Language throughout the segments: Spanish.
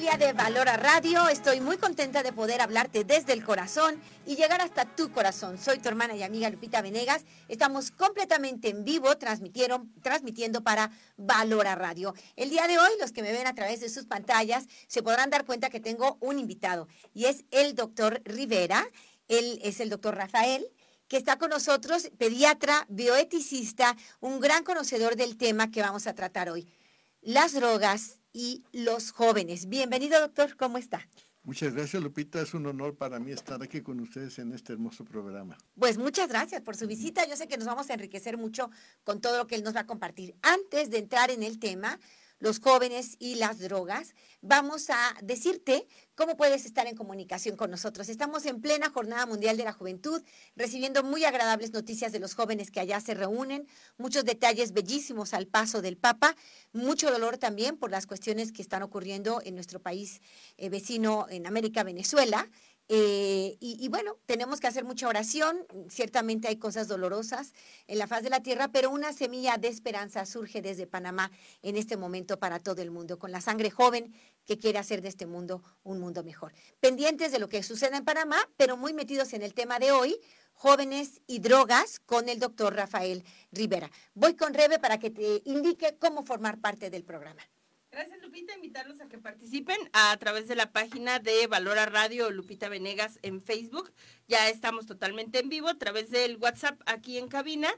familia de Valora Radio. Estoy muy contenta de poder hablarte desde el corazón y llegar hasta tu corazón. Soy tu hermana y amiga Lupita Venegas. Estamos completamente en vivo transmitieron, transmitiendo para Valora Radio. El día de hoy, los que me ven a través de sus pantallas se podrán dar cuenta que tengo un invitado y es el doctor Rivera. Él es el doctor Rafael que está con nosotros, pediatra, bioeticista, un gran conocedor del tema que vamos a tratar hoy. Las drogas y los jóvenes. Bienvenido, doctor, ¿cómo está? Muchas gracias, Lupita. Es un honor para mí estar aquí con ustedes en este hermoso programa. Pues muchas gracias por su visita. Yo sé que nos vamos a enriquecer mucho con todo lo que él nos va a compartir. Antes de entrar en el tema, los jóvenes y las drogas, vamos a decirte cómo puedes estar en comunicación con nosotros. Estamos en plena Jornada Mundial de la Juventud, recibiendo muy agradables noticias de los jóvenes que allá se reúnen, muchos detalles bellísimos al paso del Papa, mucho dolor también por las cuestiones que están ocurriendo en nuestro país eh, vecino en América, Venezuela. Eh, y, bueno, tenemos que hacer mucha oración. Ciertamente hay cosas dolorosas en la faz de la tierra, pero una semilla de esperanza surge desde Panamá en este momento para todo el mundo, con la sangre joven que quiere hacer de este mundo un mundo mejor. Pendientes de lo que sucede en Panamá, pero muy metidos en el tema de hoy, jóvenes y drogas, con el doctor Rafael Rivera. Voy con Rebe para que te indique cómo formar parte del programa. Gracias, Lupita. Invitarlos a que participen a través de la página de Valora Radio Lupita Venegas en Facebook. Ya estamos totalmente en vivo a través del WhatsApp aquí en cabina.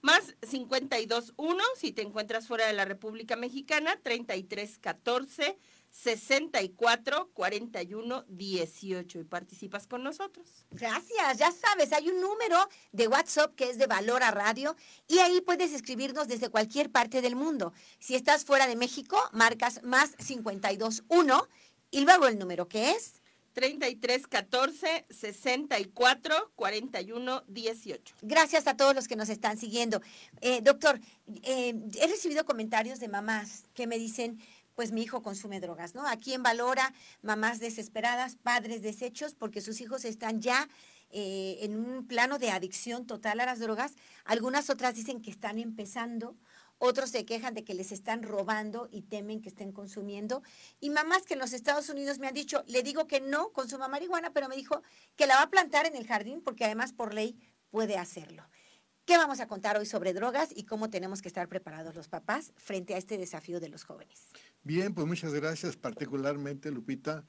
Más 521 si te encuentras fuera de la República Mexicana, 3314 64 41 18 y participas con nosotros. Gracias, ya sabes, hay un número de WhatsApp que es de Valor a Radio y ahí puedes escribirnos desde cualquier parte del mundo. Si estás fuera de México, marcas más 521 y luego el número que es 33 14 64 41 18. Gracias a todos los que nos están siguiendo. Eh, doctor, eh, he recibido comentarios de mamás que me dicen, pues mi hijo consume drogas, ¿no? Aquí en Valora, mamás desesperadas, padres deshechos, porque sus hijos están ya eh, en un plano de adicción total a las drogas. Algunas otras dicen que están empezando, otros se quejan de que les están robando y temen que estén consumiendo. Y mamás que en los Estados Unidos me han dicho, le digo que no consuma marihuana, pero me dijo que la va a plantar en el jardín porque además por ley puede hacerlo. ¿Qué vamos a contar hoy sobre drogas y cómo tenemos que estar preparados los papás frente a este desafío de los jóvenes? Bien, pues muchas gracias particularmente, Lupita.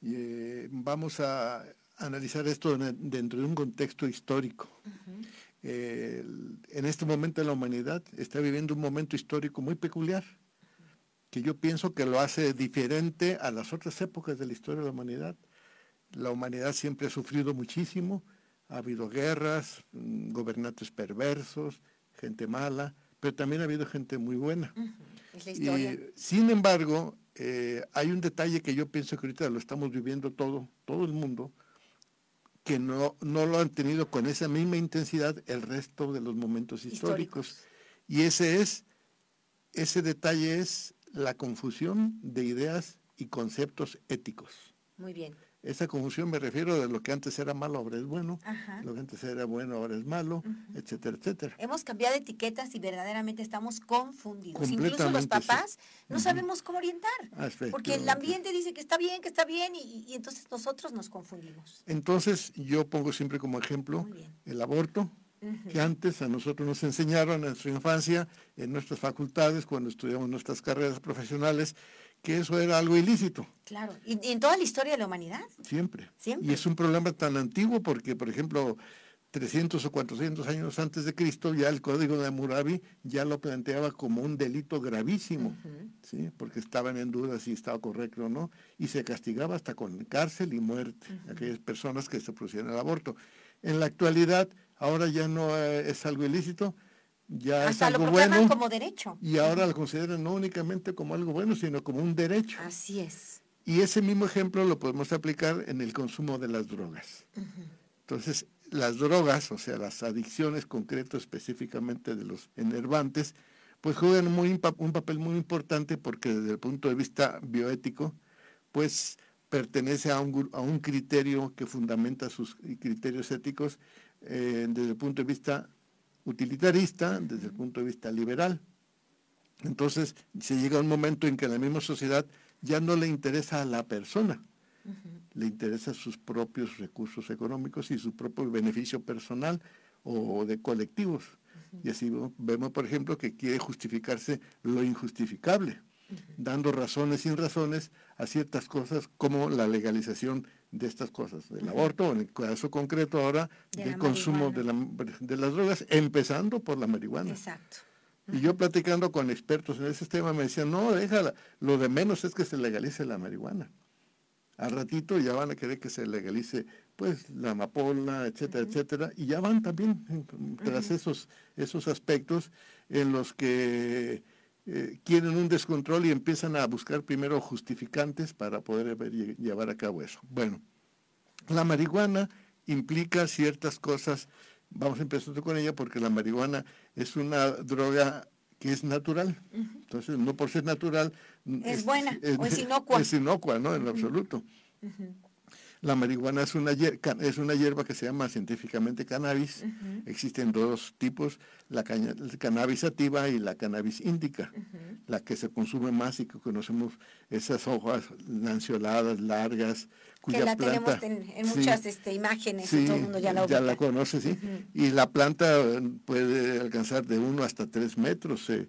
Eh, vamos a analizar esto dentro de un contexto histórico. en este momento la humanidad está viviendo un momento histórico muy peculiar, que yo pienso que lo hace diferente a las otras épocas de la historia de la humanidad. La humanidad siempre ha sufrido muchísimo, ha habido guerras, mm, gobernantes perversos, gente mala, pero también ha habido gente muy buena. Y, sin embargo, eh, hay un detalle que yo pienso que ahorita lo estamos viviendo todo, todo el mundo, que no, no lo han tenido con esa misma intensidad el resto de los momentos históricos. Y ese es, ese detalle es la confusión de ideas y conceptos éticos. Muy bien. Esa confusión me refiero de lo que antes era malo ahora es bueno, lo que antes era bueno ahora es malo, etcétera, etcétera. Hemos cambiado etiquetas y verdaderamente estamos confundidos. Incluso los papás no sabemos cómo orientar, porque el ambiente dice que está bien, que está bien y, entonces nosotros nos confundimos. Entonces yo pongo siempre como ejemplo el aborto, que antes a nosotros nos enseñaron en nuestra infancia, en nuestras facultades, cuando estudiamos nuestras carreras profesionales, que eso era algo ilícito. Claro, y, en toda la historia de la humanidad. Siempre. Siempre. Y es un problema tan antiguo porque, por ejemplo, 300 o 400 años antes de Cristo, ya el Código de Hammurabi ya lo planteaba como un delito gravísimo, ¿sí? porque estaban en duda si estaba correcto o no, y se castigaba hasta con cárcel y muerte a aquellas personas que se pusieron el aborto. En la actualidad, ahora ya no es algo ilícito, ya es algo bueno. como derecho. Y ahora lo consideran no únicamente como algo bueno, sino como un derecho. Así es. Y ese mismo ejemplo lo podemos aplicar en el consumo de las drogas. Entonces, las drogas, o sea, las adicciones concretas específicamente de los enervantes, pues juegan muy, un papel muy importante porque desde el punto de vista bioético, pues pertenece a un, a un criterio que fundamenta sus criterios éticos eh, desde el punto de vista utilitarista desde el punto de vista liberal. Entonces se llega a un momento en que la misma sociedad ya no le interesa a la persona, le interesa sus propios recursos económicos y su propio beneficio personal o de colectivos. Y así vemos, por ejemplo, que quiere justificarse lo injustificable, dando razones sin razones a ciertas cosas como la legalización de estas cosas, del aborto, en el caso concreto ahora del consumo de, de, las drogas, empezando por la marihuana. Exacto. Y yo platicando con expertos en ese tema me decían, no, déjala, lo de menos es que se legalice la marihuana. Al ratito ya van a querer que se legalice pues la amapola, etcétera, etcétera, y ya van también tras esos, esos aspectos en los que eh, quieren un descontrol y empiezan a buscar primero justificantes para poder llevar a cabo eso. Bueno, la marihuana implica ciertas cosas, vamos a empezar con ella porque la marihuana es una droga que es natural. Entonces, no por ser natural... Es, buena o es inocua. Es inocua, ¿no? En absoluto. La marihuana es una, hierba, es una hierba que se llama científicamente cannabis. Existen dos tipos, la, cannabis sativa y la cannabis índica. La que se consume más y que conocemos esas hojas lanceoladas, largas, cuya que la tenemos en, muchas este, imágenes y todo el mundo ya la Ya la conoce, sí. Y la planta puede alcanzar de uno hasta tres metros. Se,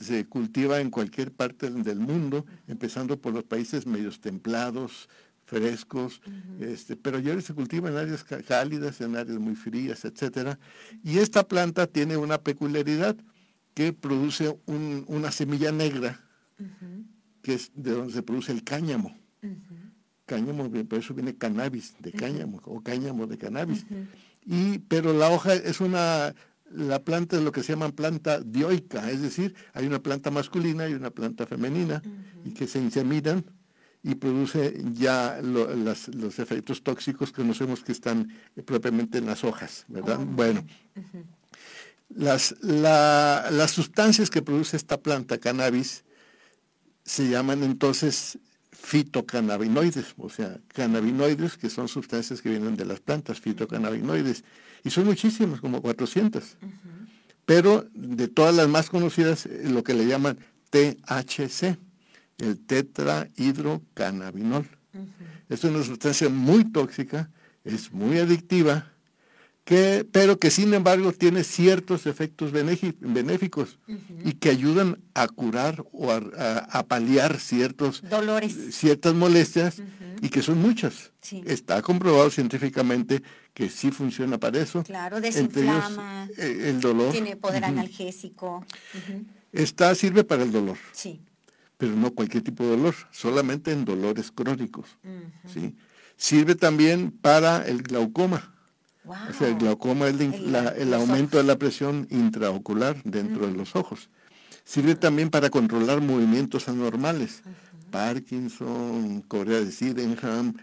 se cultiva en cualquier parte del mundo, empezando por los países medios templados, frescos, este, pero ya se cultiva en áreas cálidas, en áreas muy frías, etcétera. Y esta planta tiene una peculiaridad que produce una semilla negra, que es de donde se produce el cáñamo. Cáñamo, por eso viene cannabis de cáñamo, o cáñamo de cannabis. Y, pero la hoja es una, la planta es lo que se llama planta dioica, es decir, hay una planta masculina y una planta femenina, y que se inseminan y produce ya los efectos tóxicos que conocemos que están propiamente en las hojas, ¿verdad? Oh, bueno, las, las sustancias que produce esta planta cannabis se llaman entonces fitocannabinoides, o sea, cannabinoides que son sustancias que vienen de las plantas, fitocannabinoides, y son muchísimas, como 400. Pero de todas las más conocidas, eh, lo que le llaman THC el tetrahidrocannabinol. Es una sustancia muy tóxica, es muy adictiva, que, pero que sin embargo tiene ciertos efectos benéficos y que ayudan a curar o a, paliar ciertos dolores, ciertas molestias y que son muchas. Está comprobado científicamente que sí funciona para eso. Claro, desinflama. Eh, el dolor. Tiene poder analgésico. Está, sirve para el dolor. Sí pero no cualquier tipo de dolor, solamente en dolores crónicos. ¿sí? Sirve también para el glaucoma. O sea, el glaucoma es el, aumento de la presión intraocular dentro de los ojos. Sirve también para controlar movimientos anormales. Parkinson, Corea de Sydenham,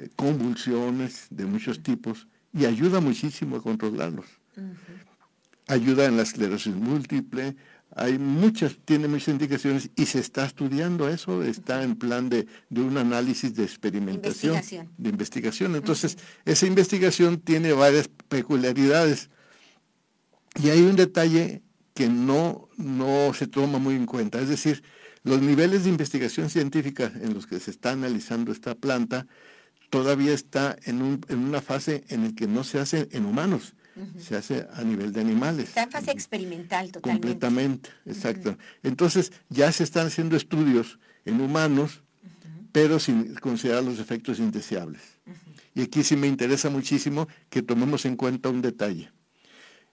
eh, convulsiones de muchos tipos y ayuda muchísimo a controlarlos. Ayuda en la esclerosis múltiple, hay muchas, tiene muchas indicaciones y se está estudiando eso, está en plan de, un análisis de experimentación, de investigación. Entonces, esa investigación tiene varias peculiaridades. Y hay un detalle que no, no se toma muy en cuenta, es decir, los niveles de investigación científica en los que se está analizando esta planta todavía está en, un, en una fase en la que no se hace en humanos se hace a nivel de animales. Está en fase experimental totalmente. Completamente, exacto. Entonces ya se están haciendo estudios en humanos, pero sin considerar los efectos indeseables. Y aquí sí me interesa muchísimo que tomemos en cuenta un detalle.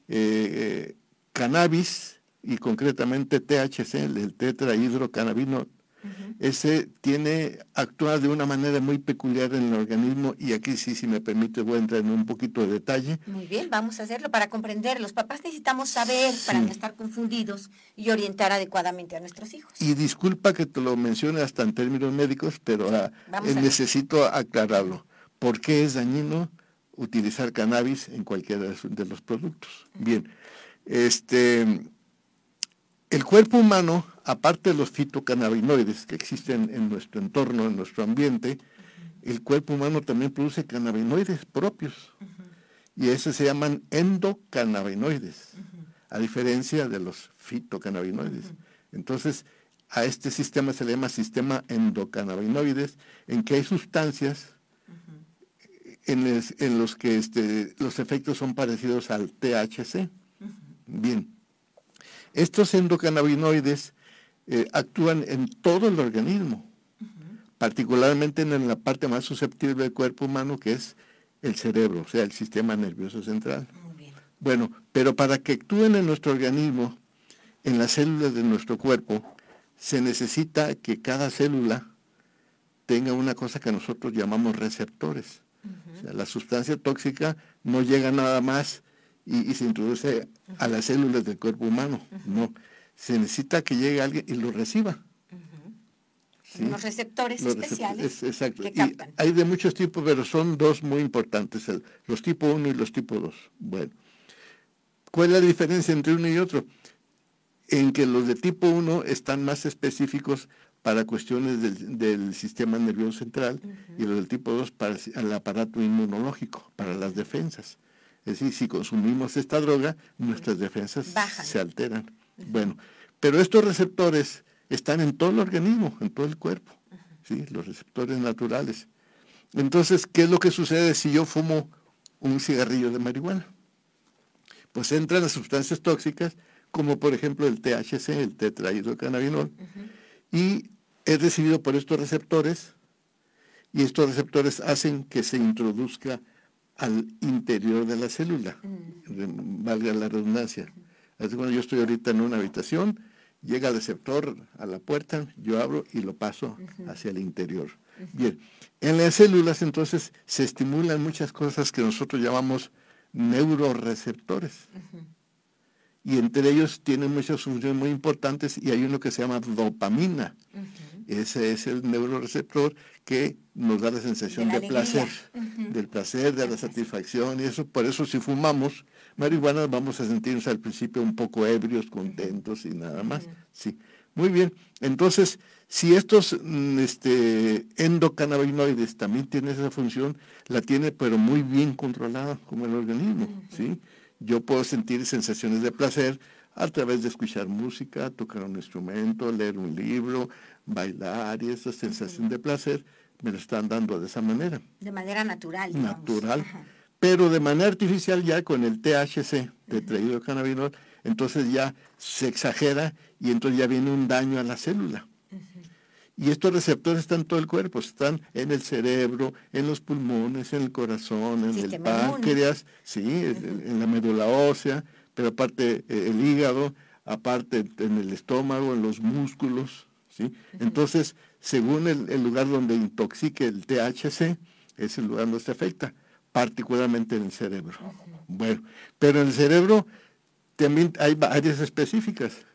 Eh, cannabis y concretamente THC, el tetrahidrocannabino, ese tiene, actúa de una manera muy peculiar en el organismo y aquí sí, si me permite, voy a entrar en un poquito de detalle. Muy bien, vamos a hacerlo para comprender. Los papás necesitamos saber para no estar confundidos y orientar adecuadamente a nuestros hijos. Y disculpa que te lo mencione hasta en términos médicos, pero ah, eh, necesito aclararlo. ¿Por qué es dañino utilizar cannabis en cualquiera de los productos? Bien, este el cuerpo humano, aparte de los fitocannabinoides que existen en nuestro entorno, en nuestro ambiente, el cuerpo humano también produce cannabinoides propios. Y esos se llaman endocannabinoides, a diferencia de los fitocannabinoides. Entonces, a este sistema se le llama sistema endocannabinoides, en que hay sustancias en, los que este, los efectos son parecidos al THC. Bien, estos endocannabinoides eh, actúan en todo el organismo, particularmente en la parte más susceptible del cuerpo humano, que es el cerebro, o sea, el sistema nervioso central. Bueno, pero para que actúen en nuestro organismo, en las células de nuestro cuerpo, se necesita que cada célula tenga una cosa que nosotros llamamos receptores. o sea, la sustancia tóxica no llega nada más y, se introduce a las células del cuerpo humano. No, se necesita que llegue alguien y lo reciba. Los receptores especiales exacto. hay de muchos tipos, pero son dos muy importantes, los tipo 1 y los tipo 2. Bueno, ¿cuál es la diferencia entre uno y otro? En que los de tipo 1 están más específicos para cuestiones del, sistema nervioso central y los del tipo 2 para el aparato inmunológico, para las defensas. Es decir, si consumimos esta droga, nuestras defensas se alteran. Bueno, pero estos receptores están en todo el organismo, en todo el cuerpo, ¿sí? los receptores naturales. Entonces, ¿qué es lo que sucede si yo fumo un cigarrillo de marihuana? Pues entran las sustancias tóxicas, como por ejemplo el THC, el tetrahidrocannabinol, y es recibido por estos receptores, y estos receptores hacen que se introduzca al interior de la célula, mm. valga la redundancia. Así cuando yo estoy ahorita en una habitación, llega el receptor a la puerta, yo abro y lo paso hacia el interior. Bien, en las células entonces se estimulan muchas cosas que nosotros llamamos neuroreceptores. Y entre ellos tienen muchas funciones muy importantes y hay uno que se llama dopamina. Ese es el neuroreceptor que nos da la sensación de, placer, del placer, de la satisfacción y eso, por eso si fumamos marihuana vamos a sentirnos al principio un poco ebrios, contentos y nada más. Sí. Muy bien. Entonces, si estos mm, este, endocannabinoides también tienen esa función, la tiene pero muy bien controlada como el organismo, ¿sí? Yo puedo sentir sensaciones de placer a través de escuchar música, tocar un instrumento, leer un libro, bailar y esa sensación de placer me lo están dando de esa manera. De manera natural. Natural. Pero de manera artificial ya con el THC, cannabinol, entonces ya se exagera y entonces ya viene un daño a la célula. Y estos receptores están en todo el cuerpo, están en el cerebro, en los pulmones, en el corazón, en el páncreas, sí, en la médula ósea, pero aparte eh, el hígado, aparte en el estómago, en los músculos, ¿sí? Entonces, según el, lugar donde intoxique el THC, es el lugar donde se afecta, particularmente en el cerebro. Bueno, pero en el cerebro también hay áreas específicas.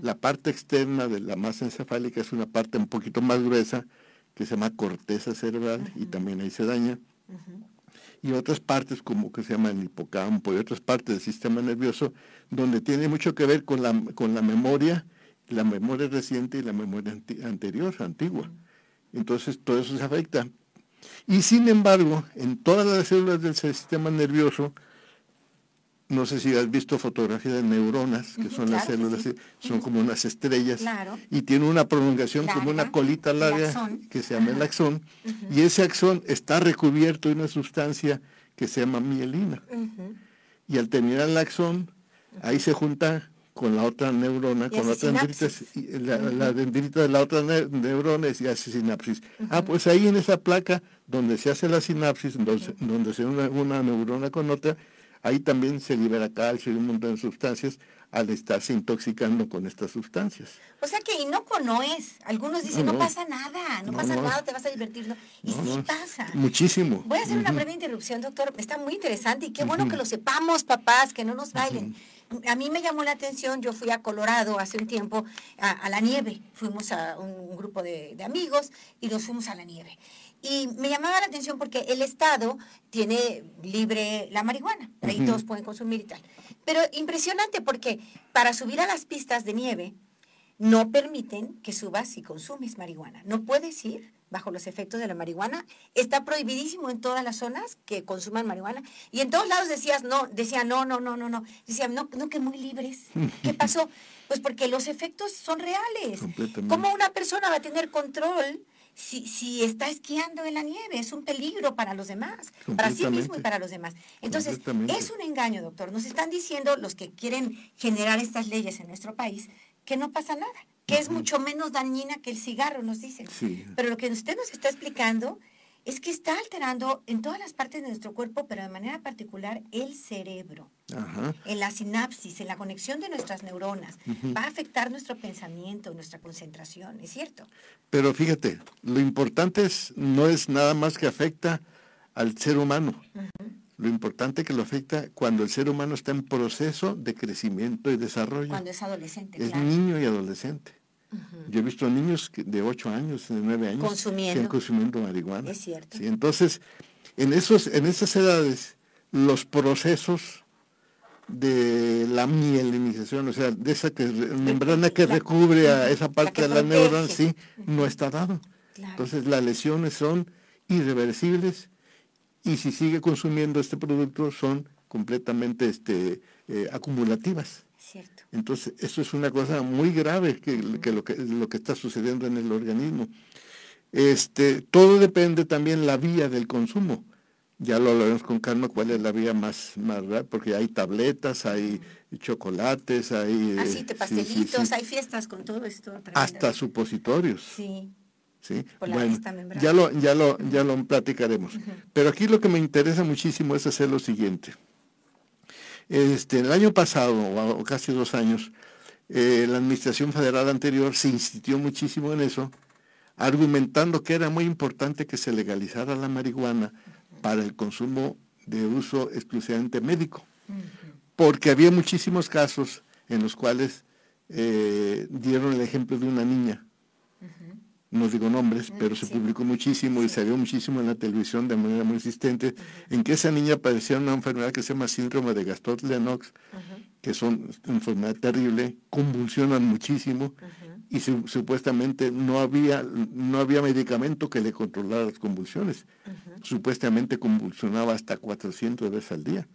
La parte externa de la masa encefálica es una parte un poquito más gruesa que se llama corteza cerebral y también ahí se daña y otras partes como que se llama el hipocampo y otras partes del sistema nervioso donde tiene mucho que ver con la, con la memoria, la memoria reciente y la memoria anterior, antigua. Entonces todo eso se afecta. Y sin embargo, en todas las células del sistema nervioso, no sé si has visto fotografías de neuronas, que son las células, son como unas estrellas, y tiene una prolongación como una colita larga que se llama el axón, y ese axón está recubierto de una sustancia que se llama mielina. Y al terminar el axón, ahí se junta con la otra neurona, con la otra dendrita, la, dendrita de la otra neurona y hace sinapsis. Ah, pues ahí en esa placa donde se hace la sinapsis, donde, donde se une una neurona con otra, ahí también se libera calcio y un montón de sustancias al estarse intoxicando con estas sustancias. O sea que inocuo no es. Algunos dicen, no, pasa nada, no, pasa nada, te vas a divertir. Y sí pasa. Muchísimo. Voy a hacer una breve interrupción, doctor. Está muy interesante y qué bueno que lo sepamos, papás, que no nos bailen. A mí me llamó la atención, yo fui a Colorado hace un tiempo a, la nieve. Fuimos a un, grupo de, de amigos y nos fuimos a la nieve. Y me llamaba la atención porque el Estado tiene libre la marihuana, ahí todos pueden consumir y tal. Pero impresionante porque para subir a las pistas de nieve no permiten que subas si consumes marihuana. No puedes ir bajo los efectos de la marihuana. Está prohibidísimo en todas las zonas que consuman marihuana. Y en todos lados decías no, decía no, no, no, no, no. Decían, no, no, que muy libres. ¿Qué pasó? Pues porque los efectos son reales. ¿Cómo una persona va a tener control si, si está esquiando en la nieve? Es un peligro para los demás, para sí mismo y para los demás. Entonces, es un engaño, doctor. Nos están diciendo los que quieren generar estas leyes en nuestro país que no pasa nada que es mucho menos dañina que el cigarro, nos dicen. Pero lo que usted nos está explicando es que está alterando en todas las partes de nuestro cuerpo, pero de manera particular el cerebro, en la sinapsis, en la conexión de nuestras neuronas. Va a afectar nuestro pensamiento, nuestra concentración, ¿es cierto? Pero fíjate, lo importante es, no es nada más que afecta al ser humano. Lo importante es que lo afecta cuando el ser humano está en proceso de crecimiento y desarrollo. Cuando es adolescente. Es niño y adolescente. Yo he visto niños de 8 años, de 9 años, consumiendo. consumiendo marihuana. Es cierto. Entonces, en, esos, en esas edades, los procesos de la mielinización, o sea, de esa que, membrana que recubre a esa parte de la neurona, sí, no está dado. Entonces, las lesiones son irreversibles y si sigue consumiendo este producto son completamente este, eh, acumulativas. Entonces, eso es una cosa muy grave que, lo que lo que está sucediendo en el organismo. Este, todo depende también la vía del consumo. Ya lo hablaremos con calma cuál es la vía más, más porque hay tabletas, hay chocolates, hay... Así, ah, te pastelitos, hay fiestas con todo esto. Hasta supositorios. Sí. ¿sí? bueno, ya lo, ya lo, ya lo platicaremos. Pero aquí lo que me interesa muchísimo es hacer lo siguiente. Este, el año pasado, o casi dos años, eh, la administración federal anterior se insistió muchísimo en eso, argumentando que era muy importante que se legalizara la marihuana para el consumo de uso exclusivamente médico, porque había muchísimos casos en los cuales eh, dieron el ejemplo de una niña no digo nombres, pero se publicó muchísimo y se vio muchísimo en la televisión de manera muy insistente, en que esa niña padecía una enfermedad que se llama síndrome de Gastot-Lennox, que es una enfermedad terrible, convulsionan muchísimo y supuestamente no había, no había medicamento que le controlara las convulsiones. Supuestamente convulsionaba hasta 400 veces al día,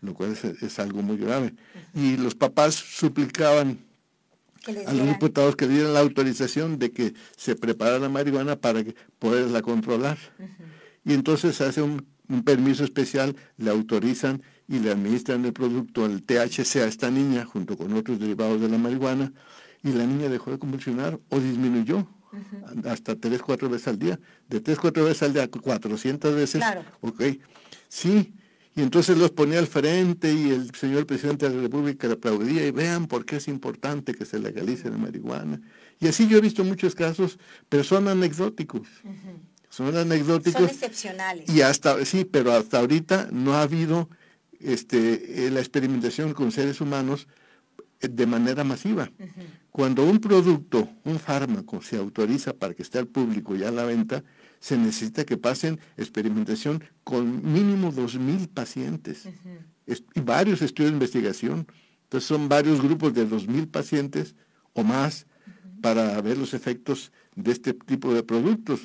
lo cual es, es algo muy grave. Y los papás suplicaban a los diputados que dieran la autorización de que se preparara la marihuana para poderla controlar. Y entonces hace un, permiso especial, le autorizan y le administran el producto, el THC a esta niña, junto con otros derivados de la marihuana, y la niña dejó de convulsionar o disminuyó hasta tres, cuatro veces al día. De tres, cuatro veces al día, 400 veces. Claro. Ok. Sí, y entonces los ponía al frente y el señor presidente de la República le aplaudía y vean por qué es importante que se legalice la marihuana. Y así yo he visto muchos casos, pero son anecdóticos. Son anecdóticos. Son excepcionales. Y hasta, sí, pero hasta ahorita no ha habido este, eh, la experimentación con seres humanos eh, de manera masiva. Cuando un producto, un fármaco, se autoriza para que esté al público y a la venta, se necesita que pasen experimentación con mínimo 2.000 pacientes y varios estudios de investigación. Entonces son varios grupos de 2.000 pacientes o más para ver los efectos de este tipo de productos.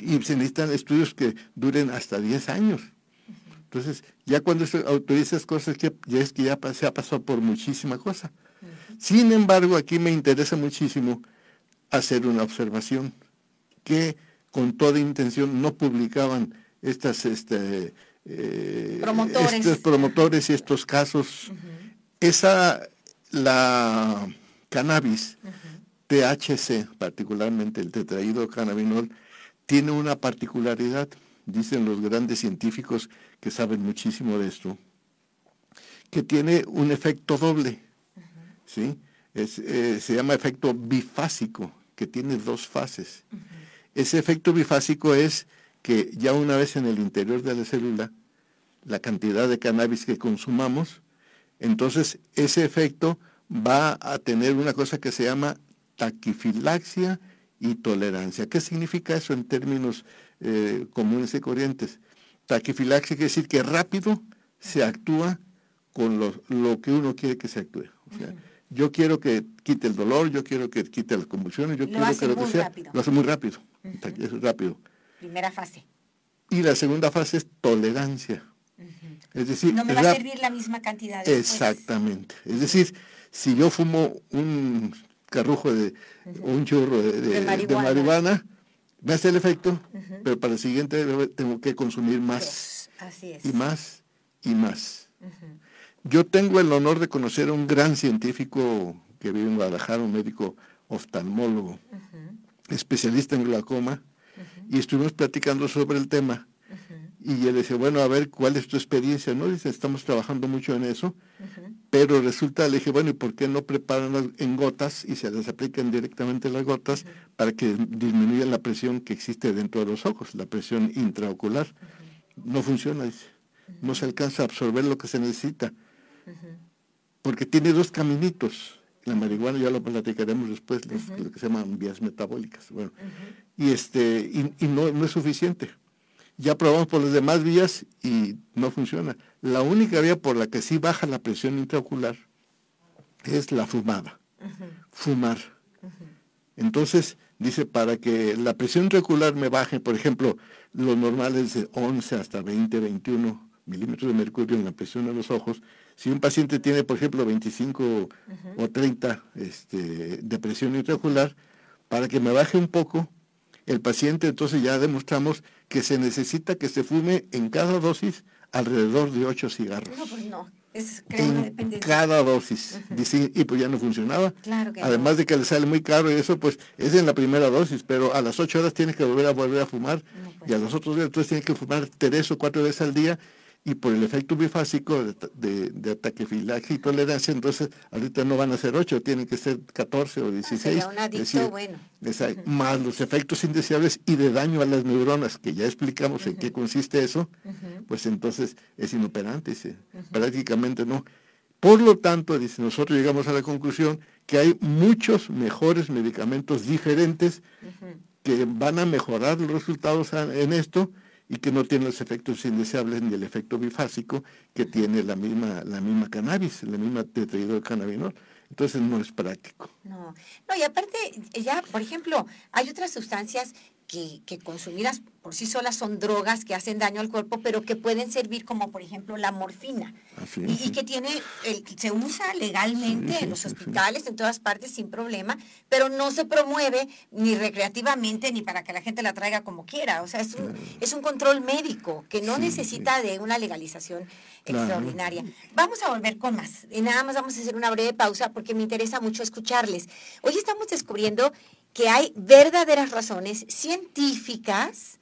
Y se necesitan estudios que duren hasta 10 años. Entonces, ya cuando se autorizas cosas, que ya es que ya se ha pasado por muchísima cosa. Sin embargo, aquí me interesa muchísimo hacer una observación que con toda intención no publicaban estas este, eh, promotores. estos promotores y estos casos. Esa, la cannabis, THC, particularmente el tetraído cannabinol, tiene una particularidad, dicen los grandes científicos que saben muchísimo de esto, que tiene un efecto doble, ¿sí? Eh, se llama efecto bifásico, que tiene dos fases. Ese efecto bifásico es que ya una vez en el interior de la célula, la cantidad de cannabis que consumamos, entonces ese efecto va a tener una cosa que se llama taquifilaxia y tolerancia. ¿Qué significa eso en términos eh, comunes y corrientes? Taquifilaxia quiere decir que rápido se actúa con lo, que uno quiere que se actúe. Yo quiero que quite el dolor, yo quiero que quite las convulsiones, yo Lo quiero que lo que sea. rápido. Lo hace muy rápido. Es rápido. Primera fase. Y la segunda fase es tolerancia. Es decir, No me va a servir la misma cantidad después. Exactamente. Es decir, si yo fumo un carrujo de, un churro de, de- De de marihuana. marihuana, me hace el efecto, pero para el siguiente tengo que consumir más. Así es. y más y más. Yo tengo el honor de conocer a un gran científico que vive en Guadalajara, un médico oftalmólogo. Especialista en glaucoma, y estuvimos platicando sobre el tema. Y le decía, bueno, a ver, ¿cuál es tu experiencia? ¿No? Dice, estamos trabajando mucho en eso. Pero resulta, le dije, bueno, ¿y por qué no preparan en gotas y se les aplican directamente las gotas para que disminuyan la presión que existe dentro de los ojos, la presión intraocular? No funciona, dice. No se alcanza a absorber lo que se necesita, porque tiene dos caminitos. La marihuana ya lo platicaremos después, los- lo que se llaman vías metabólicas. Bueno, y este y, y no, no es suficiente. Ya probamos por las demás vías y no funciona. La única vía por la que sí baja la presión intraocular es la fumada, fumar. Entonces, dice, para que la presión intraocular me baje, por ejemplo, lo normal es de 11 hasta 20, 21 milímetros de mercurio en la presión de los ojos. Si un paciente tiene, por ejemplo, 25 o 30 este, de presión intraocular, para que me baje un poco, el paciente entonces ya demostramos que se necesita que se fume en cada dosis alrededor de 8 cigarros. No, pues no. Es, una En cada dosis. Y pues ya no funcionaba. Claro que Además no. de que le sale muy caro y eso, pues es en la primera dosis, pero a las 8 horas tiene que volver a volver a fumar No, pues y a los otros días entonces tiene que fumar tres o cuatro veces al día y por el efecto bifásico de, de, de ataque filaxia y tolerancia, entonces ahorita no van a ser 8, tienen que ser 14 o 16. sería un adicto, decir, bueno. Más los efectos indeseables y de daño a las neuronas, que ya explicamos en qué consiste eso, pues entonces es inoperante, dice, prácticamente no. Por lo tanto, dice, nosotros llegamos a la conclusión que hay muchos mejores medicamentos diferentes que van a mejorar los resultados en esto y que no tienen los efectos indeseables ni el efecto bifásico que tiene la misma, la misma cannabis, la misma tetrahidrocannabinol. Entonces no es práctico. No, no, y aparte, ya, por ejemplo, hay otras sustancias que, que consumidas por sí solas son drogas que hacen daño al cuerpo, pero que pueden servir como, por ejemplo, la morfina. Así Y, que tiene, el, se usa legalmente Sí, en los sí. hospitales, en todas partes, sin problema, pero no se promueve ni recreativamente ni para que la gente la traiga como quiera. O sea, es un, es un control médico que no Sí, necesita de una legalización Claro. extraordinaria. Vamos a volver con más. Y nada más vamos a hacer una breve pausa porque me interesa mucho escucharles. Hoy estamos descubriendo que hay verdaderas razones científicas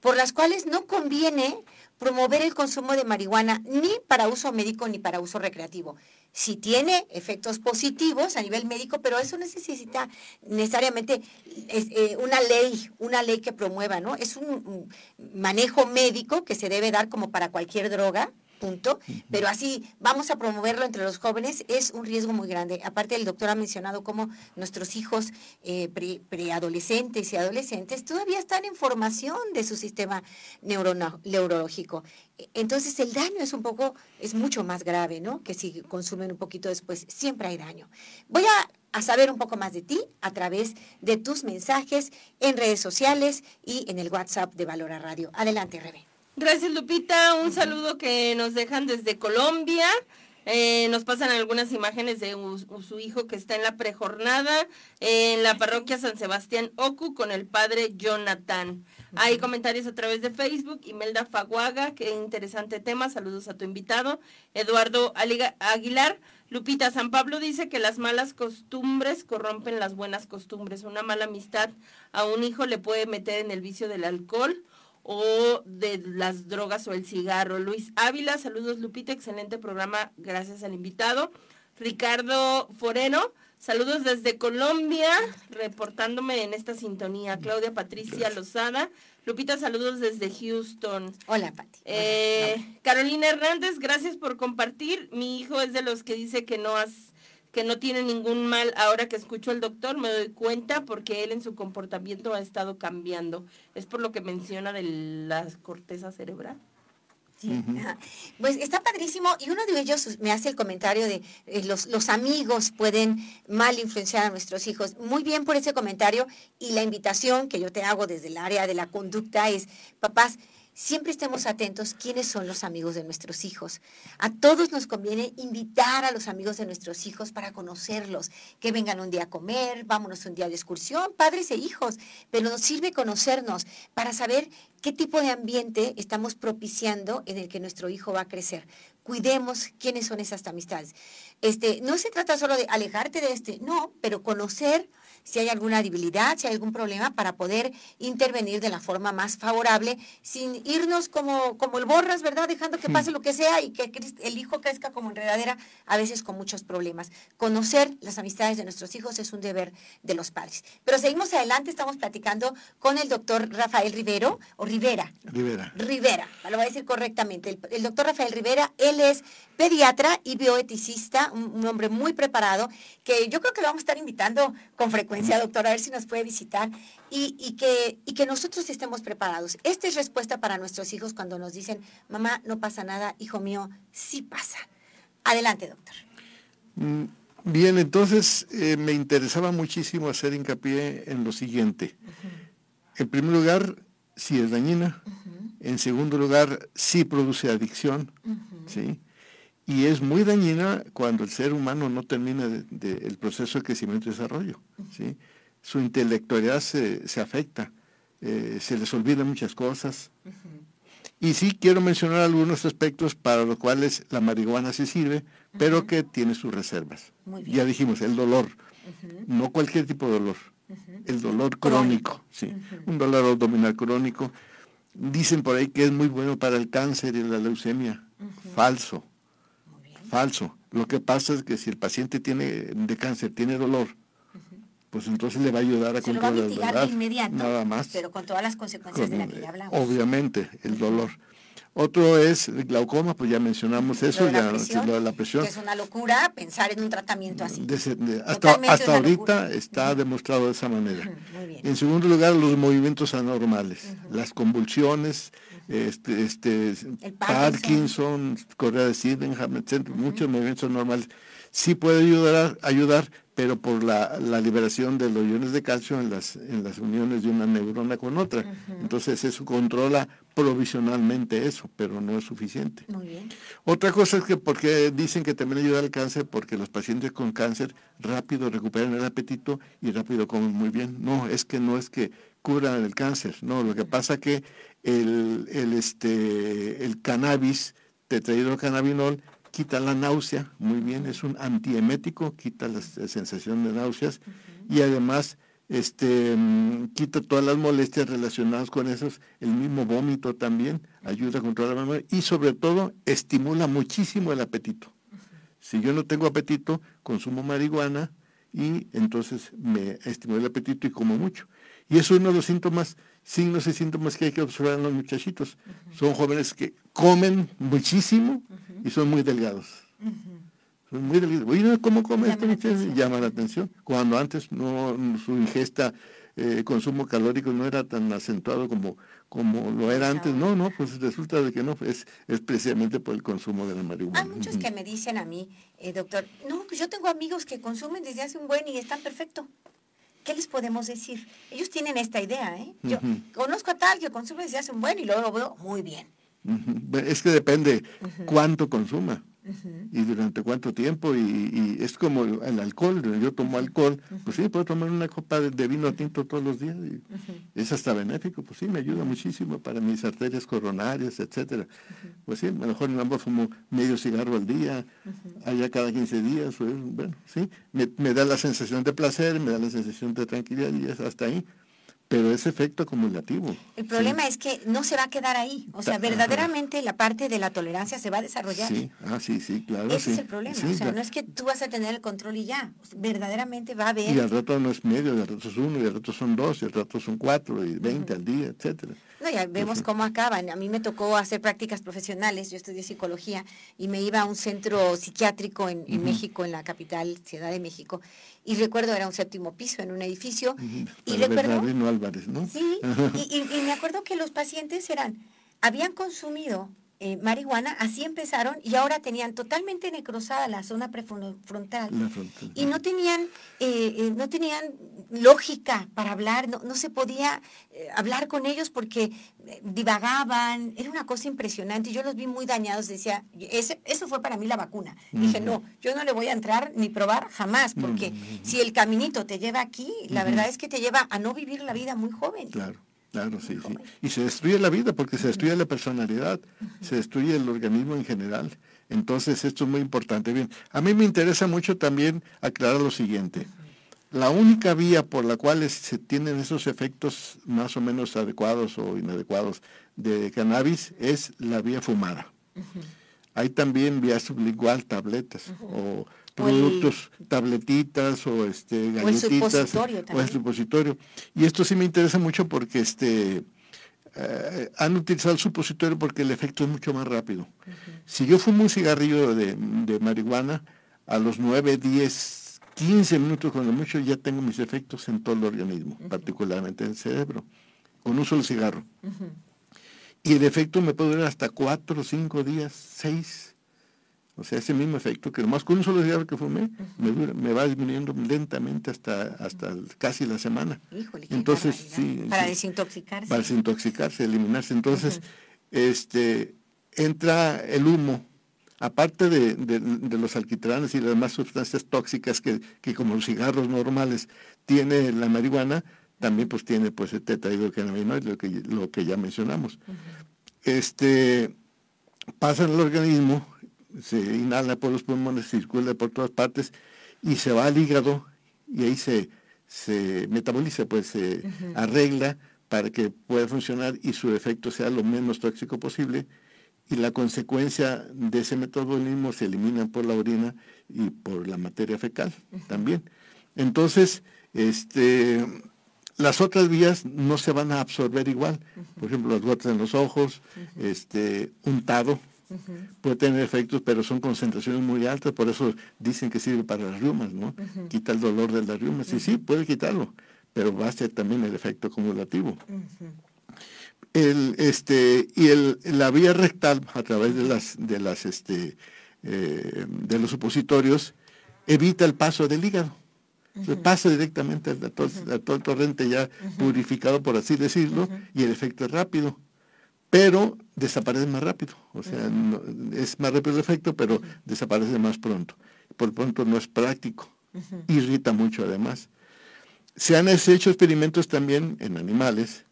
por las cuales no conviene promover el consumo de marihuana ni para uso médico ni para uso recreativo. Si tiene efectos positivos a nivel médico, pero eso necesita necesariamente es, eh, una ley, una ley que promueva, ¿no? Es un manejo médico que se debe dar como para cualquier droga, punto, pero así vamos a promoverlo entre los jóvenes, es un riesgo muy grande. Aparte, el doctor ha mencionado cómo nuestros hijos eh, pre- preadolescentes y adolescentes todavía están en formación de su sistema neurono- neurológico. E- Entonces, el daño es un poco, es mucho más grave, ¿no? Que si consumen un poquito después, siempre hay daño. Voy a a saber un poco más de ti a través de tus mensajes en redes sociales y en el WhatsApp de Valora Radio. Adelante, Rebe. Gracias, Lupita. Un saludo que nos dejan desde Colombia. Eh, nos pasan algunas imágenes de su hijo que está en la prejornada en la parroquia San Sebastián Ocu con el padre Jonathan. Hay comentarios a través de Facebook. Imelda Faguaga, qué interesante tema. Saludos a tu invitado. Eduardo Aguilar. Lupita San Pablo dice que las malas costumbres corrompen las buenas costumbres. Una mala amistad a un hijo le puede meter en el vicio del alcohol o de las drogas o el cigarro. Luis Ávila, saludos Lupita, excelente programa, gracias al invitado. Ricardo Foreno, saludos desde Colombia, reportándome en esta sintonía. Claudia Patricia Lozada, Lupita, saludos desde Houston. Hola, Pati. Eh, Carolina Hernández, gracias por compartir. Mi hijo es de los que dice que no has, que no tiene ningún mal. Ahora que escucho al doctor me doy cuenta porque él en su comportamiento ha estado cambiando. Es por lo que menciona de la corteza cerebral. Sí. Pues está padrísimo y uno de ellos me hace el comentario de eh, los, los amigos pueden mal influenciar a nuestros hijos. Muy bien por ese comentario y la invitación que yo te hago desde el área de la conducta es, papás, siempre estemos atentos quiénes son los amigos de nuestros hijos. A todos nos conviene invitar a los amigos de nuestros hijos para conocerlos, que vengan un día a comer, vámonos un día de excursión, padres e hijos, pero nos sirve conocernos para saber qué tipo de ambiente estamos propiciando en el que nuestro hijo va a crecer. Cuidemos quiénes son esas amistades. Este, no se trata solo de alejarte de este, no, pero conocer si hay alguna debilidad, si hay algún problema, para poder intervenir de la forma más favorable, sin irnos como, como el borras, ¿verdad? Dejando que pase lo que sea y que el hijo crezca como enredadera, a veces con muchos problemas. Conocer las amistades de nuestros hijos es un deber de los padres. Pero seguimos adelante, estamos platicando con el doctor Rafael Rivero, o Rivera. Rivera. Rivera, lo voy a decir correctamente. El, doctor Rafael Rivera, él es pediatra y bioeticista, un, un hombre muy preparado, que yo creo que lo vamos a estar invitando con frecuencia doctora, a ver si nos puede visitar y, que, y que nosotros estemos preparados. Esta es respuesta para nuestros hijos cuando nos dicen, mamá, no pasa nada, hijo mío, sí pasa. Adelante, doctor. Mm, bien, entonces eh, me interesaba muchísimo hacer hincapié en lo siguiente. En primer lugar, si es dañina. En segundo lugar, si produce adicción. ¿sí? Y es muy dañina cuando el ser humano no termina el proceso de crecimiento y desarrollo. ¿sí? Su intelectualidad se, afecta, eh, se les olvidan muchas cosas. Y sí quiero mencionar algunos aspectos para los cuales la marihuana sí sirve, pero que tiene sus reservas. Ya dijimos, el dolor, no cualquier tipo de dolor, el dolor crónico, ¿sí? un dolor abdominal crónico. Dicen por ahí que es muy bueno para el cáncer y la leucemia. Falso Falso. Lo que pasa es que si el paciente tiene de cáncer tiene dolor, pues entonces le va a ayudar a controlar la dolor. inmediato, nada más. Pero con todas las consecuencias de las que ya hablamos. Obviamente, el dolor. Otro es el glaucoma, pues ya mencionamos eso, ya lo de la presión. Que es una locura pensar en un tratamiento así. hasta hasta ahorita está demostrado de esa manera. En segundo lugar, los movimientos anormales, las convulsiones, este, este Parkinson, Correa de Sydenham, etc., muchos movimientos normales. Sí puede ayudar, ayudar pero por la, liberación de los iones de calcio en las, en las uniones de una neurona con otra. Entonces eso controla provisionalmente eso, pero no es suficiente. Muy bien. Otra cosa es que porque dicen que también ayuda al cáncer, porque los pacientes con cáncer rápido recuperan el apetito y rápido comen muy bien. No, es que no es que curan el cáncer, no, lo que pasa que el, el, este, el cannabis, tetrahidrocannabinol, quita la náusea, muy bien, es un antiemético, quita la, sensación de náuseas y además este, mm, quita todas las molestias relacionadas con esos, el mismo vómito también, ayuda a controlar la memoria y sobre todo estimula muchísimo el apetito. Si yo no tengo apetito, consumo marihuana y entonces me estimula el apetito y como mucho. Y eso es uno de los síntomas, signos y síntomas que hay que observar en los muchachitos. Son jóvenes que comen muchísimo y son muy delgados. Son muy delgados. Oye, ¿cómo come este muchacho? Llama la atención. Cuando antes no su ingesta, eh, consumo calórico no era tan acentuado como, como lo era antes. No, no, pues resulta de que no, es, es precisamente por el consumo de la marihuana. Hay muchos que me dicen a mí, eh, doctor, no, pues yo tengo amigos que consumen desde hace un buen y están perfecto. ¿Qué les podemos decir? Ellos tienen esta idea, ¿eh? Yo conozco a tal que consume desde hace un buen y luego lo veo muy bien. Es que depende cuánto consuma y durante cuánto tiempo y, es como el, alcohol yo tomo alcohol pues sí puedo tomar una copa de, vino tinto todos los días y es hasta benéfico pues sí me ayuda muchísimo para mis arterias coronarias etcétera. Pues sí a lo mejor en ambos fumo medio cigarro al día allá cada 15 días pues, bueno sí me, me, da la sensación de placer me da la sensación de tranquilidad y es hasta ahí pero es efecto acumulativo. El problema es que no se va a quedar ahí. O sea, verdaderamente la parte de la tolerancia se va a desarrollar. Sí, ah, sí, sí, claro. Ese es el problema. o sea, no es que tú vas a tener el control y ya. verdaderamente va a haber. Y al rato no es medio, al rato es uno, y al rato son dos, y al rato son cuatro, y veinte al día, etcétera. No, ya vemos cómo acaban. A mí me tocó hacer prácticas profesionales, yo estudié psicología y me iba a un centro psiquiátrico en, México, en la capital, Ciudad de México, y recuerdo era un séptimo piso en un edificio. Y recuerdo... Álvarez, ¿no? Sí, y, me acuerdo que los pacientes eran, habían consumido eh, marihuana, así empezaron y ahora tenían totalmente necrosada la zona prefrontal y no tenían, eh, eh, no tenían lógica para hablar, no, no se podía hablar con ellos porque divagaban, era una cosa impresionante, yo los vi muy dañados, decía, ese, eso fue para mí la vacuna. Dije, no, yo no le voy a entrar ni probar jamás, porque si el caminito te lleva aquí, la verdad es que te lleva a no vivir la vida muy joven. Claro. Claro, sí, sí. Y se destruye la vida porque se destruye la personalidad, se destruye el organismo en general. Entonces, esto es muy importante. Bien, a mí me interesa mucho también aclarar lo siguiente. La única vía por la cual se tienen esos efectos más o menos adecuados o inadecuados de cannabis es la vía fumada. Hay también vía sublingual, tabletas, o productos, tabletitas o este galletitas o el supositorio. Y esto sí me interesa mucho porque este eh, han utilizado el supositorio porque el efecto es mucho más rápido. Si yo fumo un cigarrillo de, marihuana, a los 9, 10, 15 minutos cuando mucho ya tengo mis efectos en todo el organismo, particularmente en el cerebro, con un solo cigarro. Y el efecto me puede durar hasta 4, 5 días, 6 o sea, ese mismo efecto, que nomás con un solo cigarro que fumé, me, va disminuyendo lentamente hasta, hasta casi la semana. Híjole, Entonces, sí, para desintoxicarse. Para desintoxicarse, eliminarse. Entonces, este, entra el humo, aparte de, los alquitranes y las demás sustancias tóxicas que, como los cigarros normales tiene la marihuana, también pues tiene pues el tetrahidrocannabinoide, lo que, lo que ya mencionamos. Este, pasa en el organismo se inhala por los pulmones, circula por todas partes y se va al hígado y ahí se, se metaboliza, pues se arregla para que pueda funcionar y su efecto sea lo menos tóxico posible. Y la consecuencia de ese metabolismo se elimina por la orina y por la materia fecal también. Entonces, este, las otras vías no se van a absorber igual. Por ejemplo, las gotas en los ojos, este, untado, Puede tener efectos, pero son concentraciones muy altas, por eso dicen que sirve para las riumas, ¿no? Quita el dolor de las riumas. Sí, sí, puede quitarlo, pero va a ser también el efecto acumulativo. el, este, y el, la vía rectal, a través de las, de las, este, eh, de los supositorios, evita el paso del hígado. pasa directamente a todo, todo, el torrente ya purificado, por así decirlo, y el efecto es rápido pero desaparece más rápido. O sea, es más rápido el efecto, pero desaparece más pronto. Por pronto no es práctico. Irrita mucho además. Se han hecho experimentos también en animales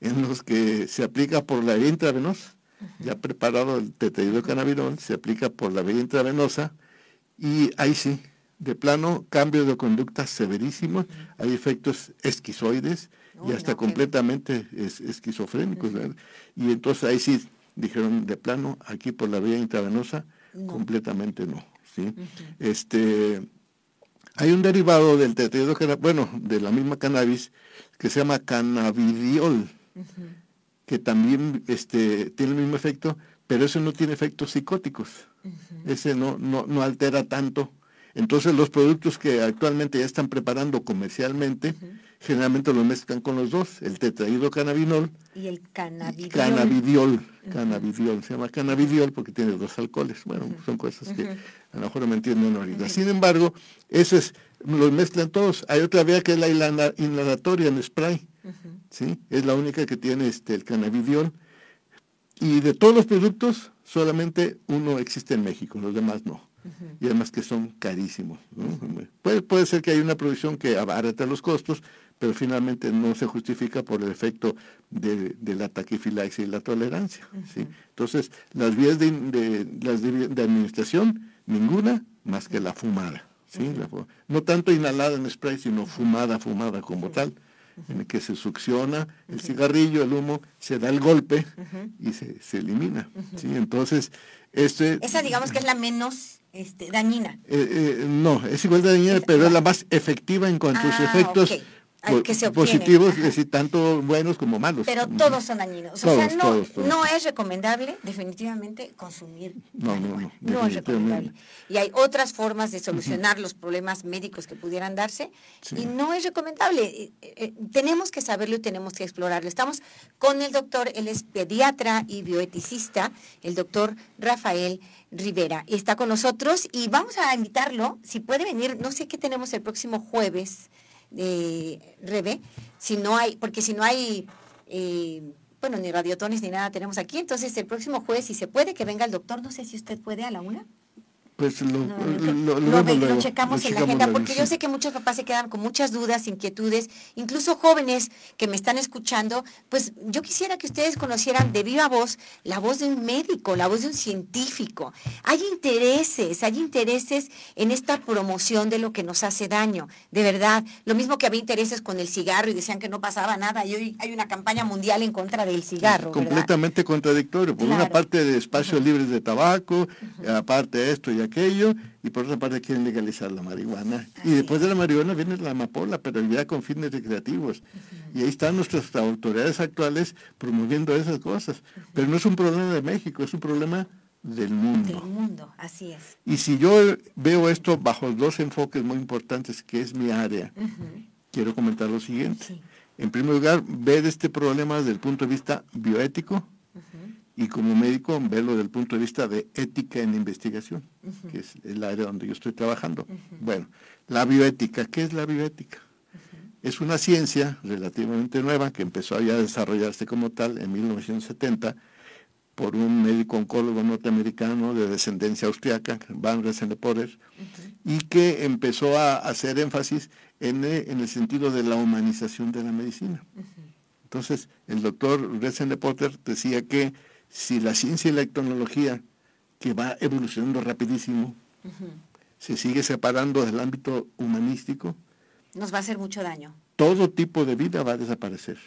en los que se aplica por la vía intravenosa, ya preparado el tetrahidrocannabinol, se aplica por la vía intravenosa y ahí sí, de plano, cambio de conducta severísimo, hay efectos esquizoides, y hasta completamente es, esquizofrénicos. Y entonces ahí sí dijeron de plano, aquí por la vía intravenosa, completamente no. ¿sí? este, hay un derivado del tetraidrocannabinol, bueno, de la misma cannabis, que se llama cannabidiol, que también este, tiene el mismo efecto, pero eso no tiene efectos psicóticos. Ese no, no, no altera tanto. Entonces los productos que actualmente ya están preparando comercialmente, generalmente lo mezclan con los dos, el tetrahidrocannabinol y el cannabidiol. Cannabidiol, cannabidiol, se llama cannabidiol porque tiene dos alcoholes. Bueno, son cosas que a lo mejor no me entienden ahorita. Sin embargo, eso es, los mezclan todos. Hay otra vía que es la inhalatoria en spray, ¿sí? Es la única que tiene este, el cannabidiol. Y de todos los productos, solamente uno existe en México, los demás no y además que son carísimos. Puede, puede ser que haya una producción que abarate los costos, pero finalmente no se justifica por el efecto de, la taquifilaxia y la tolerancia. ¿sí? Entonces, las vías de, las de, administración, ninguna más que la fumada. ¿sí? no tanto inhalada en spray, sino fumada, fumada como tal, en el que se succiona el cigarrillo, el humo, se da el golpe y se, se elimina. ¿sí? Entonces, este... Esa digamos que es la menos este, dañina. Eh, eh, no, es igual de dañina, pero es la más efectiva en cuanto a sus ah, efectos que se obtienen. positivos, Ajá. es decir, tanto buenos como malos. Pero todos son dañinos. O sea, no, todos, todos. no es recomendable definitivamente consumir No, no, marihuana. no, No es recomendable. Y hay otras formas de solucionar los problemas médicos que pudieran darse Sí. y no es recomendable. Eh, eh, tenemos que saberlo y tenemos que explorarlo. Estamos con el doctor, él es pediatra y bioeticista, el doctor Rafael Rivera. Está con nosotros y vamos a invitarlo, si puede venir, no sé qué tenemos el próximo jueves, eh, Rebe, si no hay, porque si no hay, eh, bueno, ni radiotones ni nada tenemos aquí, entonces el próximo jueves, si se puede, que venga el doctor, no sé si usted puede a la una. Pues lo, No, lo, lo- lo lo vemos luego, checamos en la agenda, luego, porque sí. yo sé que muchos papás se quedan con muchas dudas, inquietudes, incluso jóvenes que me están escuchando, pues yo quisiera que ustedes conocieran de viva voz la voz de un médico, la voz de un científico. Hay intereses, hay intereses en esta promoción de lo que nos hace daño, de verdad. Lo mismo que había intereses con el cigarro y decían que no pasaba nada, y hoy hay una campaña mundial en contra del cigarro, ¿verdad? completamente contradictorio. Por una parte de espacios libres de tabaco, aparte esto y aquello, y por otra parte quieren legalizar la marihuana. Así y después de la marihuana viene la amapola, pero ya con fines recreativos. Y ahí están nuestras autoridades actuales promoviendo esas cosas. Pero no es un problema de México, es un problema del mundo. Del mundo, así es. Y si yo veo esto bajo dos enfoques muy importantes, que es mi área, Ujú, quiero comentar lo siguiente. Sí. En primer lugar, ver este problema desde el punto de vista bioético ujú, y como médico verlo desde el punto de vista de ética en investigación, que es el área donde yo estoy trabajando. Bueno, la bioética, ¿qué es la bioética? Es una ciencia relativamente nueva que empezó ya a desarrollarse como tal en 1970 por un médico oncólogo norteamericano de descendencia austriaca, Van Ressendeporer, y que empezó a hacer énfasis en, eh, en el sentido de la humanización de la medicina. Entonces, el doctor Ressendeporer decía que si la ciencia y la tecnología, que va evolucionando rapidísimo, se sigue separando del ámbito humanístico, Nos va a hacer mucho daño. todo tipo de vida va a desaparecer.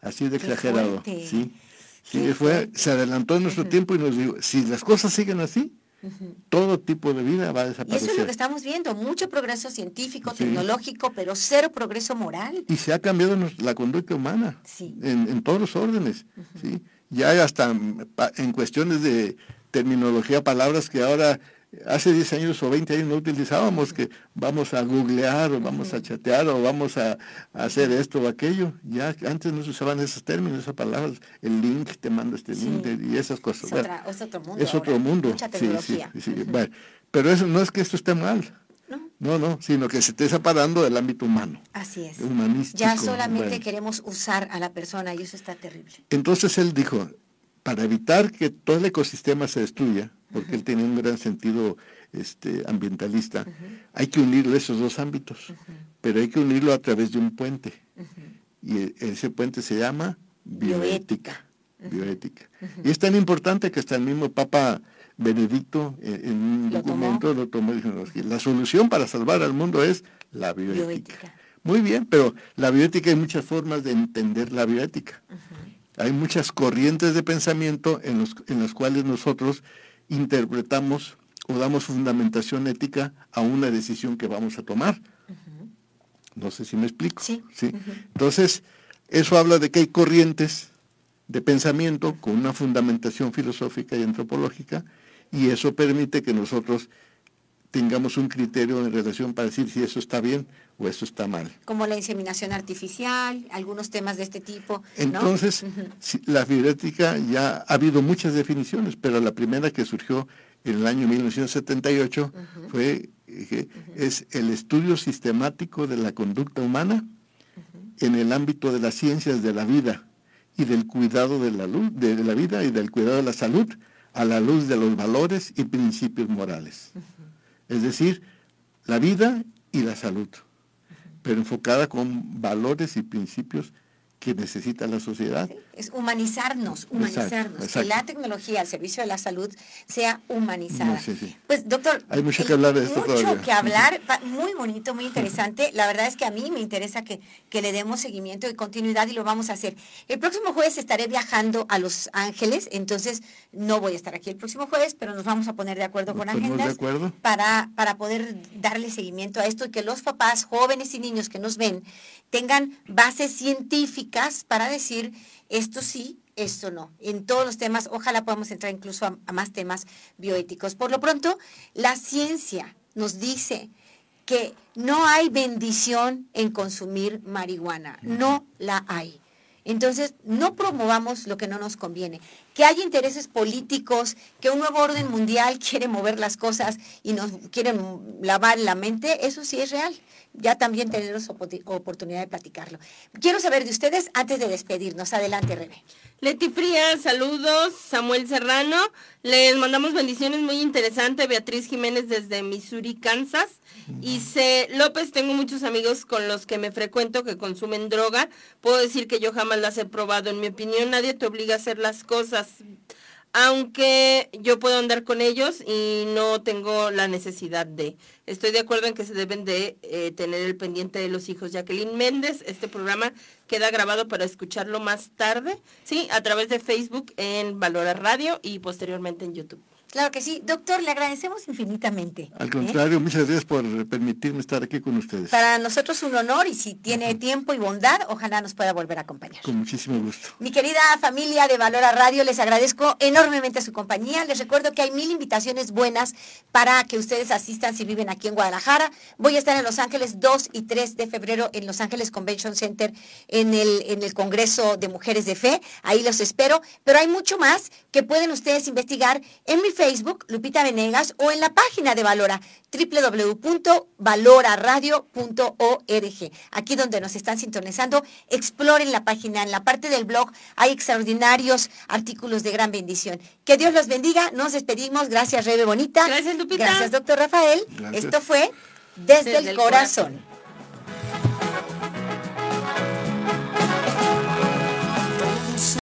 Así de exagerado. fuerte. Sí, sí fue, se adelantó en nuestro tiempo y nos dijo, si las cosas siguen así, Ujú. todo tipo de vida va a Y eso desaparecer. es lo que estamos viendo, mucho progreso científico, Sí. tecnológico, pero cero progreso moral. Y se ha cambiado la conducta humana Sí. en, en todos los órdenes. ¿sí? Ya hasta mm, en cuestiones de terminología, palabras que ahora, hace 10 años o 20 años no utilizábamos, que vamos a googlear o vamos a chatear o vamos a, a hacer esto o aquello. Ya antes no se usaban esos términos, esas palabras, el link, te mando este Sí. link y esas cosas. Es, Bueno, otra- es otro mundo. es otro ahora, mundo. Mucha sí, sí, tecnología. sí, bueno, pero eso no es que esto esté mal, No, no, no, sino que se esté separando del ámbito humano, Así es. humanístico. Ya solamente bueno. queremos usar a la persona y eso está terrible. Entonces él dijo, para evitar que todo el ecosistema se destruya, porque él tenía un gran sentido este, ambientalista, hay que unir esos dos ámbitos, pero hay que unirlo a través de un puente. Y e- ese puente se llama bioética. Bioética. Y es tan importante que hasta el mismo Papa Benedicto eh, en un Lo tomó. documento lo tomó y dijo, "No, es que la solución para salvar al mundo es la bioética. Bioética. Muy bien, pero la bioética hay muchas formas de entender la bioética. Hay muchas corrientes de pensamiento en, los, en las cuales nosotros interpretamos o damos fundamentación ética a una decisión que vamos a tomar. No sé si me explico. Sí. Entonces, eso habla de que hay corrientes de pensamiento con una fundamentación filosófica y antropológica y eso permite que nosotros tengamos un criterio en relación para decir si eso está bien o eso está mal. Como la inseminación artificial, algunos temas de este tipo. ¿no? Entonces, la bioética ya ha habido muchas definiciones, pero la primera que surgió en el año 1978 fue eh, que es el estudio sistemático de la conducta humana en el ámbito de las ciencias de la vida y del cuidado de la luz, de la vida y del cuidado de la salud a la luz de los valores y principios morales. Es decir, la vida y la salud, pero enfocada con valores y principios que necesita la sociedad. Es humanizarnos, humanizarnos, que la tecnología al servicio de la salud sea humanizada. Pues doctor, hay mucho que hablar de esto mucho que hablar, muy bonito, muy interesante. La verdad es que a mí me interesa que, que le demos seguimiento y continuidad y lo vamos a hacer. El próximo jueves estaré viajando a Los Ángeles, entonces no voy a estar aquí el próximo jueves, pero nos vamos a poner de acuerdo con agendas Para, para poder darle seguimiento a esto y que los papás, jóvenes y niños que nos ven tengan bases para decir esto sí, esto no. En todos los temas, ojalá podamos entrar incluso a, más temas bioéticos. Por lo pronto, la ciencia nos dice que no hay bendición en consumir marihuana, no la hay. Entonces, no promovamos lo que no nos conviene. Que hay intereses políticos, que un nuevo orden mundial quiere mover las cosas y nos quieren lavar la mente, eso sí es real ya también tenemos oportunidad de platicarlo. Quiero saber de ustedes antes de despedirnos. Adelante, Rebe. Leti Frías, saludos. Samuel Serrano, les mandamos bendiciones muy interesante. Beatriz Jiménez desde Missouri, Kansas. Y C. López, tengo muchos amigos con los que me frecuento que consumen droga. Puedo decir que yo jamás las he probado. En mi opinión, nadie te obliga a hacer las cosas aunque yo puedo andar con ellos y no tengo la necesidad de. Estoy de acuerdo en que se deben de eh, tener el pendiente de los hijos. Jacqueline Méndez, este programa queda grabado para escucharlo más tarde, sí, a través de Facebook en Valora Radio y posteriormente en YouTube. Claro que sí. Doctor, le agradecemos infinitamente. Al ¿eh? contrario, muchas gracias por permitirme estar aquí con ustedes. Para nosotros un honor y si tiene tiempo y bondad, ojalá nos pueda volver a acompañar. Con muchísimo gusto. Mi querida familia de Valora Radio, les agradezco enormemente su compañía. Les recuerdo que hay mil invitaciones buenas para que ustedes asistan si viven aquí en Guadalajara. Voy a estar en Los Ángeles 2 y 3 de febrero en Los Ángeles Convention Center en el, en el Congreso de Mujeres de Fe. Ahí los espero. Pero hay mucho más que pueden ustedes investigar en mi Facebook, Lupita Venegas, o en la página de Valora, www.valoraradio.org. Aquí donde nos están sintonizando, exploren la página. En la parte del blog hay extraordinarios artículos de gran bendición. Que Dios los bendiga. Nos despedimos. Gracias, Rebe Bonita. Gracias, Lupita. Gracias, doctor Rafael. Esto fue Desde, el, corazón.